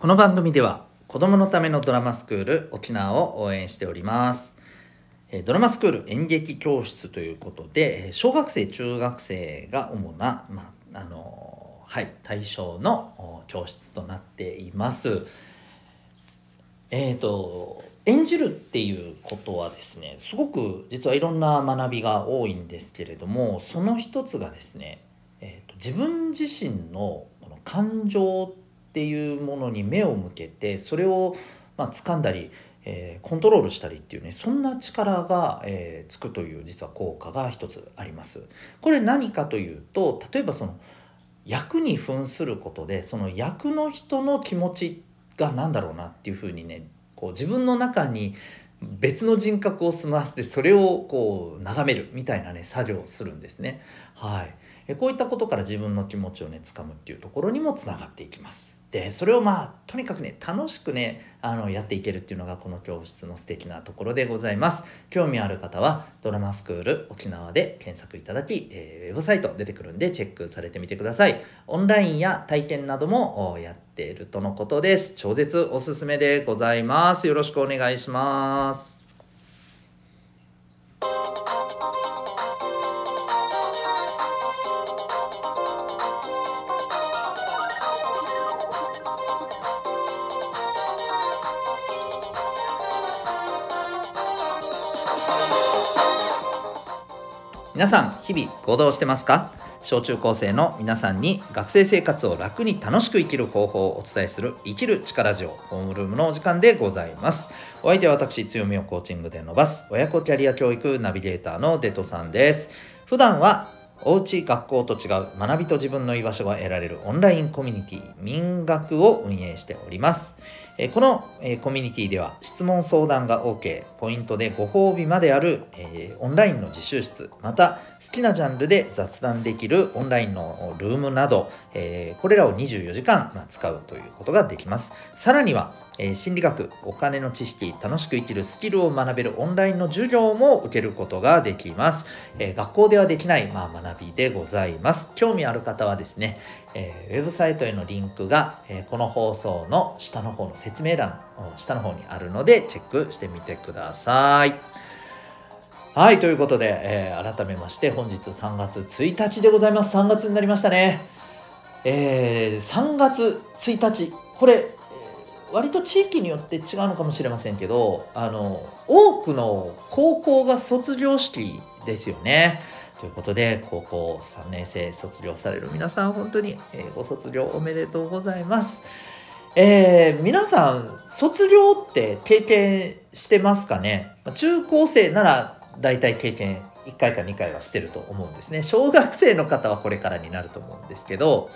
この番組では子供のためのドラマスクール沖縄を応援しております。ドラマスクール演劇教室ということで小学生中学生が主な、まあのはい、対象の教室となっています。えー、と演じるっていうことはですねすごく実はいろんな学びが多いんですけれどもその一つがですね、えー、と自分自身のこの感情ってていうものに目を向けてそれをまあ掴んだり、えーコントロールしたりっていうねそんな力が、えーつくという実は効果が一つあります。これ何かというと例えばその役に扮することでその役の人の気持ちが何だろうなっていうふうにねこう自分の中に別の人格を住ませてそれをこう眺めるみたいなね作業をするんですね。はい、えこういったことから自分の気持ちをねつかむっていうところにもつながっていきます。でそれをまあとにかくね楽しくねあのやっていけるっていうのがこの教室の素敵なところでございます。興味ある方はドラマスクール沖縄で検索いただき、えーウェブサイト出てくるんでチェックされてみてください。オンラインや体験などもやっているとのことです。超絶おすすめでございます。よろしくお願いします。皆さん日々行動してますか？小中高生の皆さんに学生生活を楽に楽しく生きる方法をお伝えする生きる力ジオホームルームのお時間でございます。お相手は私強みをコーチングで伸ばす親子キャリア教育ナビゲーターのデトさんです。普段はおうち学校と違う学びと自分の居場所が得られるオンラインコミュニティ民学を運営しております。この、コミュニティでは質問相談が OK ポイントでご褒美まである、えオンラインの自習室。また好きなジャンルで雑談できるオンラインのルームなど、えーこれらを24時間、使うということができます。さらには、えー心理学お金の知識楽しく生きるスキルを学べるオンラインの授業も受けることができます、えー学校ではできない、まあ、学びでございます。興味ある方はですねえーウェブサイトへのリンクが、えこの放送の下の方の説明欄の下の方にあるのでチェックしてみてください。はいということで、えー改めまして本日3月1日でございます3月になりましたね。えー3月1日これ、割と地域によって違うのかもしれませんけどあの多くの高校が卒業式ですよね。ということで高校3年生卒業される皆さん本当に、えーご卒業おめでとうございます。えー皆さん卒業って経験してますかね？中高生なら大体経験1回か2回はしてると思うんですね小学生の方はこれからになると思うんですけど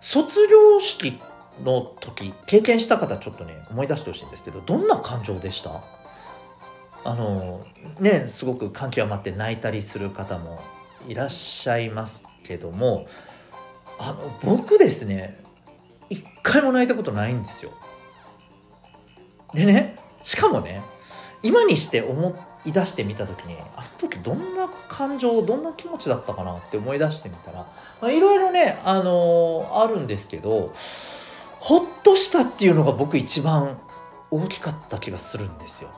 卒業式の時経験した方ちょっとね思い出してほしいんですけどどんな感情でした？あのねすごく感極まって泣いたりする方もいらっしゃいますけどもあの僕ですね一回も泣いたことないんですよ。でねしかもね今にして思っい出してみた時にあの時どんな感情どんな気持ちだったかなって思い出してみたらまあいろいろね、あのーあるんですけどほっとしたっていうのが僕一番大きかった気がするんですよ。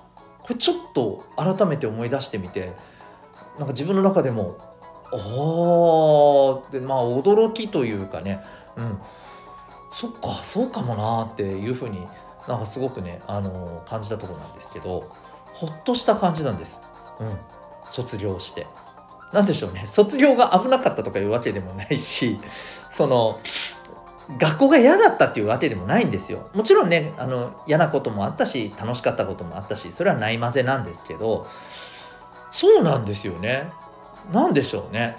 これちょっと改めて思い出してみてなんか自分の中でもおーってまあ驚きというかねうんそっかそうかもなっていうふうになんかすごくね、あの感じたところなんですけどほっとした感じなんです、うん、卒業して。なんでしょうね。卒業が危なかったとかいうわけでもないし その学校が嫌だったっていうわけでもないんですよ。もちろんねあの嫌なこともあったし楽しかったこともあったしそれはないまぜなんですけどそうなんですよね。なんでしょうね。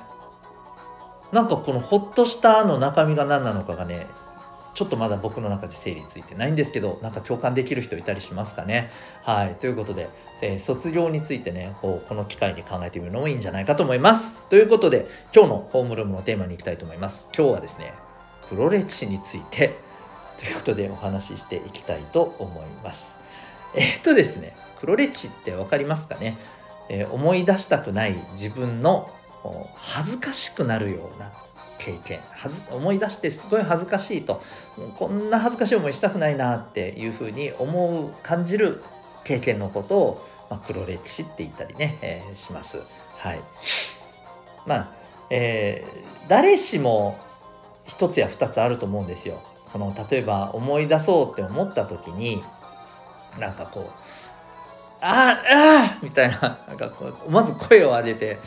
なんかこのほっとしたの中身が何なのかがねちょっとまだ僕の中で整理ついてないんですけどなんか共感できる人いたりしますかね。はい。ということで、えー卒業についてねこうこの機会に考えてみるのもいいんじゃないかと思います。ということで今日のホームルームのテーマに行きたいと思います。今日はですね黒歴史について。ということでお話ししていきたいと思います。えーっとですね黒歴史って分かりますかね、えー思い出したくない自分の恥ずかしくなるような経験はず思い出してすごい恥ずかしいとこんな恥ずかしい思いしたくないなっていうふうに思う感じる経験のことを、まあ、黒歴史って言ったりね、えー、します。はいまあえー、誰しも一つや二つあると思うんですよ。この例えば思い出そうって思った時になんかこう「あああみたいななんかこうまず声を上げて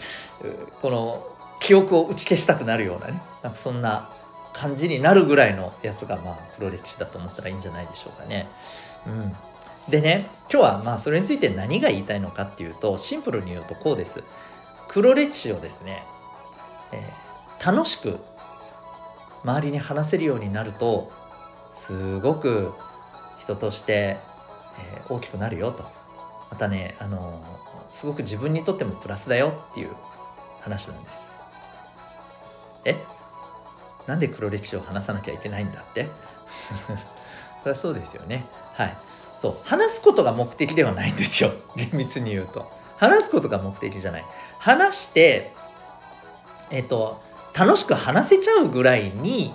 この記憶を打ち消したくなるようなねなんかそんな感じになるぐらいのやつがまあ黒歴史だと思ったらいいんじゃないでしょうかね。うん、でね今日はまあそれについて何が言いたいのかっていうとシンプルに言うとこうです。黒歴史をですね、えー、楽しく周りに話せるようになるとすごく人として、えー、大きくなるよとまたねあのー、すごく自分にとってもプラスだよっていう話なんですえ？なんで黒歴史を話さなきゃいけないんだって？そりゃそうですよね。はい。そう。話すことが目的ではないんですよ。厳密に言うと。話すことが目的じゃない。話してえっと楽しく話せちゃうぐらいに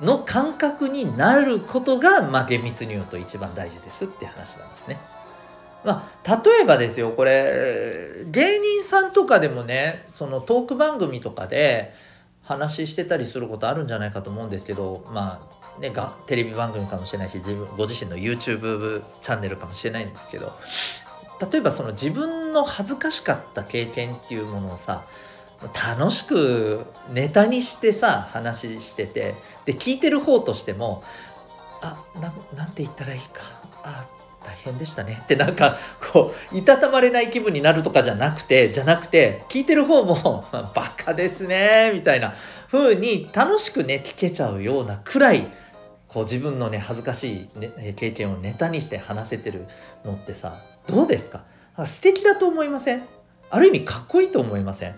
の感覚になることが、まあ、厳密に言うと一番大事ですって話なんですね。まあ、例えばですよこれ芸人さんとかでもねそのトーク番組とかで話してたりすることあるんじゃないかと思うんですけどまあねがテレビ番組かもしれないし自分ご自身の YouTube チャンネルかもしれないんですけど例えばその自分の恥ずかしかった経験っていうものをさ楽しくネタにしてさ話しててで聞いてる方としてもあななんて言ったらいいかあ大変でしたね。ってなんかこういたたまれない気分になるとかじゃなくてじゃなくて聞いてる方も バカですねみたいな風に楽しくね聞けちゃうようなくらいこう自分のね恥ずかしい、ね、経験をネタにして話せてるのってさどうですか？素敵だと思いません？ある意味かっこいいと思いません？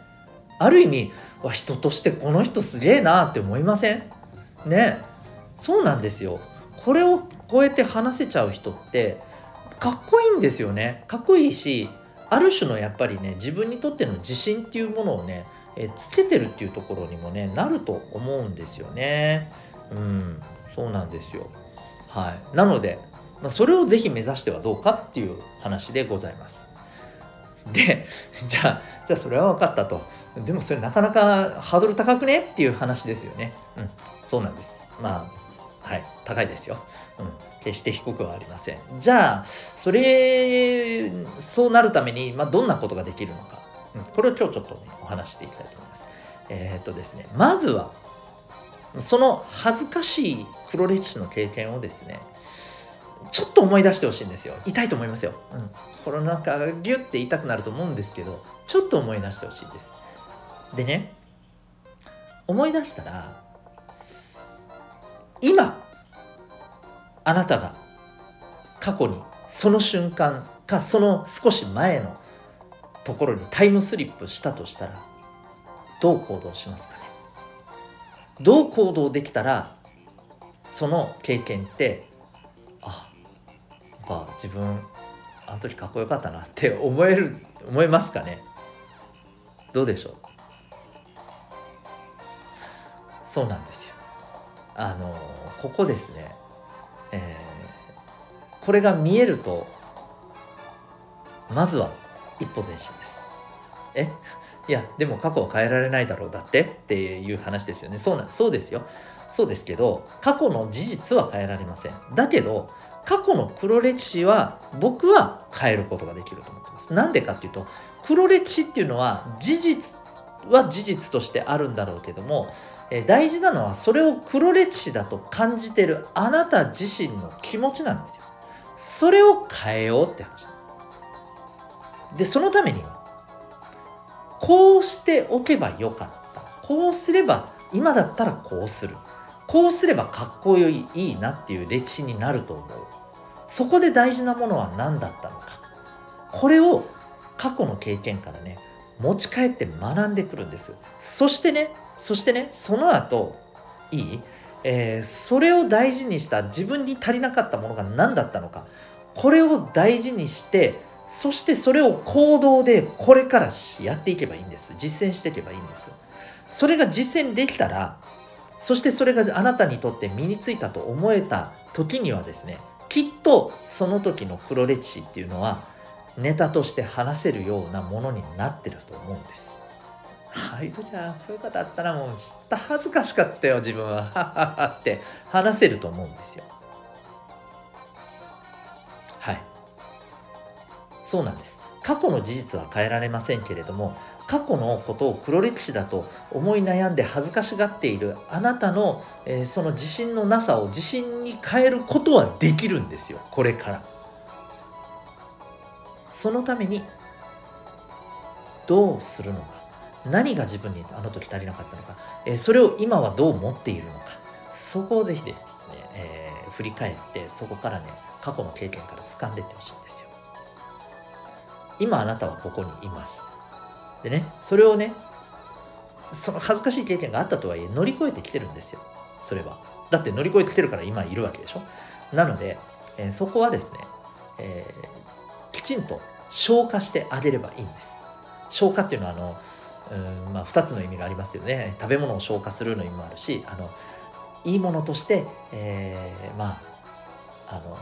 ある意味わ人としてこの人すげえなって思いません？ね。そうなんですよ。これをこうやって話せちゃう人ってかっこいいんですよね。かっこいいしある種のやっぱりね自分にとっての自信っていうものをねえつけてるっていうところにもねなると思うんですよね。うんそうなんですよ。はい。なので、まあ、それをぜひ目指してはどうかっていう話でございます。で じゃあじゃあそれは分かったと。でもそれなかなかハードル高くねっていう話ですよね。うんそうなんです。まあはい。高いですよ、うん、決して低くはありません。じゃあそれそうなるために、まあ、どんなことができるのか、うん、これを今日ちょっとねお話していきたいと思います。えー、っとですねまずはその恥ずかしい黒歴史の経験をですねちょっと思い出してほしいんですよ。痛いと思いますよ、うん、心の中がギュッて痛くなると思うんですけどちょっと思い出してほしいです。でね思い出したら今あなたが過去にその瞬間かその少し前のところにタイムスリップしたとしたらどう行動しますかね？どう行動できたらその経験ってあなんか自分あの時かっこよかったなって思える思いますかね？どうでしょう？そうなんですよ。あのここですね、えー、これが見えるとまずは一歩前進です。え？いやでも過去は変えられないだろうだって？っていう話ですよね。そうなそうですよ。そうですけど過去の事実は変えられません。だけど過去の黒歴史は僕は変えることができると思ってます。なんでかっていうと黒歴史っていうのは事実は事実としてあるんだろうけどもえ大事なのはそれを黒歴史だと感じてるあなた自身の気持ちなんですよ。それを変えようって話なんです。でそのためにはこうしておけばよかった。こうすれば今だったらこうする。こうすればかっこいいいいなっていう歴史になると思う。そこで大事なものは何だったのか。これを過去の経験からね持ち帰って学んでくるんです。そしてねそしてねその後いい、えー、それを大事にした自分に足りなかったものが何だったのか。これを大事にしてそしてそれを行動でこれからやっていけばいいんです。実践していけばいいんです。それが実践できたらそしてそれがあなたにとって身についたと思えた時にはですねきっとその時の黒歴史っていうのはネタとして話せるようなものになってると思うんです。ああい。う時はこういう方あったらもう知った恥ずかしかったよ自分ははははって話せると思うんですよ。はい。そうなんです。過去の事実は変えられませんけれども過去のことを黒歴史だと思い悩んで恥ずかしがっているあなたの、えー、その自信のなさを自信に変えることはできるんですよこれから。そのためにどうするのか？何が自分にあの時足りなかったのか、えー、それを今はどう持っているのか？そこをぜひですね、えー、振り返ってそこからね過去の経験から掴んでいってほしいんですよ。今あなたはここにいます。でねそれをねその恥ずかしい経験があったとはいえ乗り越えてきてるんですよ。それは。だって乗り越えてきてるから今いるわけでしょ？なので、えー、そこはですね、えー、ちんと消化してあげればいいんです。消化っていうのはあのうんまあ、2つの意味がありますよね。食べ物を消化するの意味もあるしあのいいものとして、えー、まああの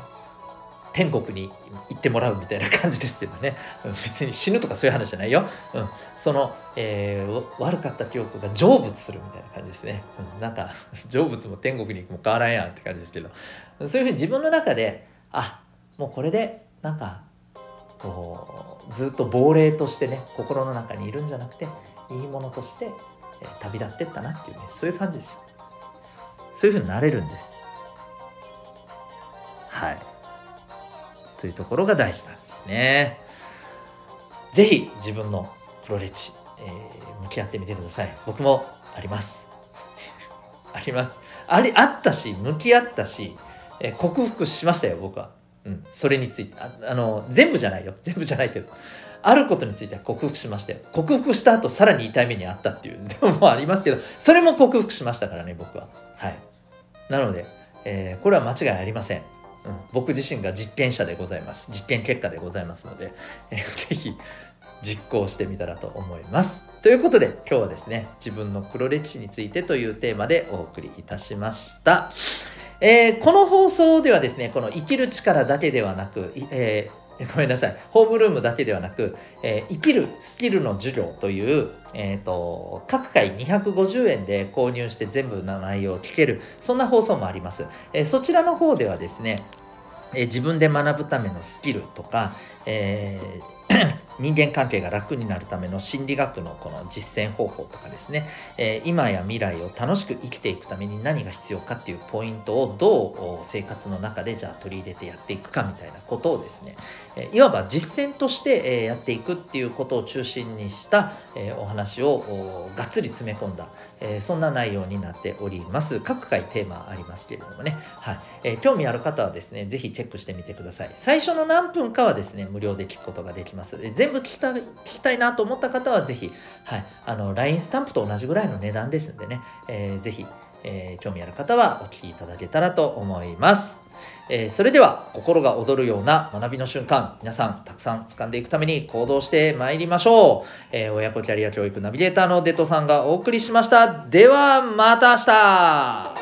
天国に行ってもらうみたいな感じですけどね。別に死ぬとかそういう話じゃないよ、うん、その、えー、悪かった記憶が成仏するみたいな感じですね、うん、なんか 成仏も天国に行くも変わらんやんって感じですけど。そういうふうに自分の中であもうこれでなんかこうずっと亡霊としてね心の中にいるんじゃなくていいものとして、え旅立ってったなっていうねそういう感じですよ。そういうふうになれるんです。はい。というところが大事なんですね。是非自分の黒歴史、えー、向き合ってみてください。僕もあります。あります。ありあったし向き合ったし、えー、克服しましたよ僕は。うん、それについて。ああの全部じゃないよ。全部じゃないけど。あることについては克服しましたよ。克服した後さらに痛い目にあったっていう。でももありますけどそれも克服しましたからね僕は。はい。なので、えー、これは間違いありません、うん、僕自身が実験者でございます。実験結果でございますので、えー、ぜひ実行してみたらと思います。ということで今日はですね自分の黒歴史についてというテーマでお送りいたしました。えー、この放送ではですねこの生きる力だけではなく、えー ごめんなさい、ホームルームだけではなく、えー、生きるスキルの授業という、えーと、各回250円で購入して全部の内容を聞ける、そんな放送もあります。え、そちらの方ではですね、え、自分で学ぶためのスキルとか、えー人間関係が楽になるための心理学のこの実践方法とかですね、えー、今や未来を楽しく生きていくために何が必要かっていうポイントをどう生活の中でじゃあ取り入れてやっていくかみたいなことをですね、いわば実践としてやっていくっていうことを中心にしたお話をがっつり詰め込んだそんな内容になっております。各回テーマありますけれどもね、はい。え興味ある方はですね是非チェックしてみてください。最初の何分かはですね無料で聞くことができます。全部聞きた聞きたいなと思った方は是非、はい、あの LINE スタンプと同じぐらいの値段ですんでね、えー、ぜひ、えー、興味ある方はお聞きいただけたらと思います。えー、それでは心が躍るような学びの瞬間皆さんたくさん掴んでいくために行動してまいりましょう、えー、親子キャリア教育ナビゲーターのデトさんがお送りしました。ではまた明日。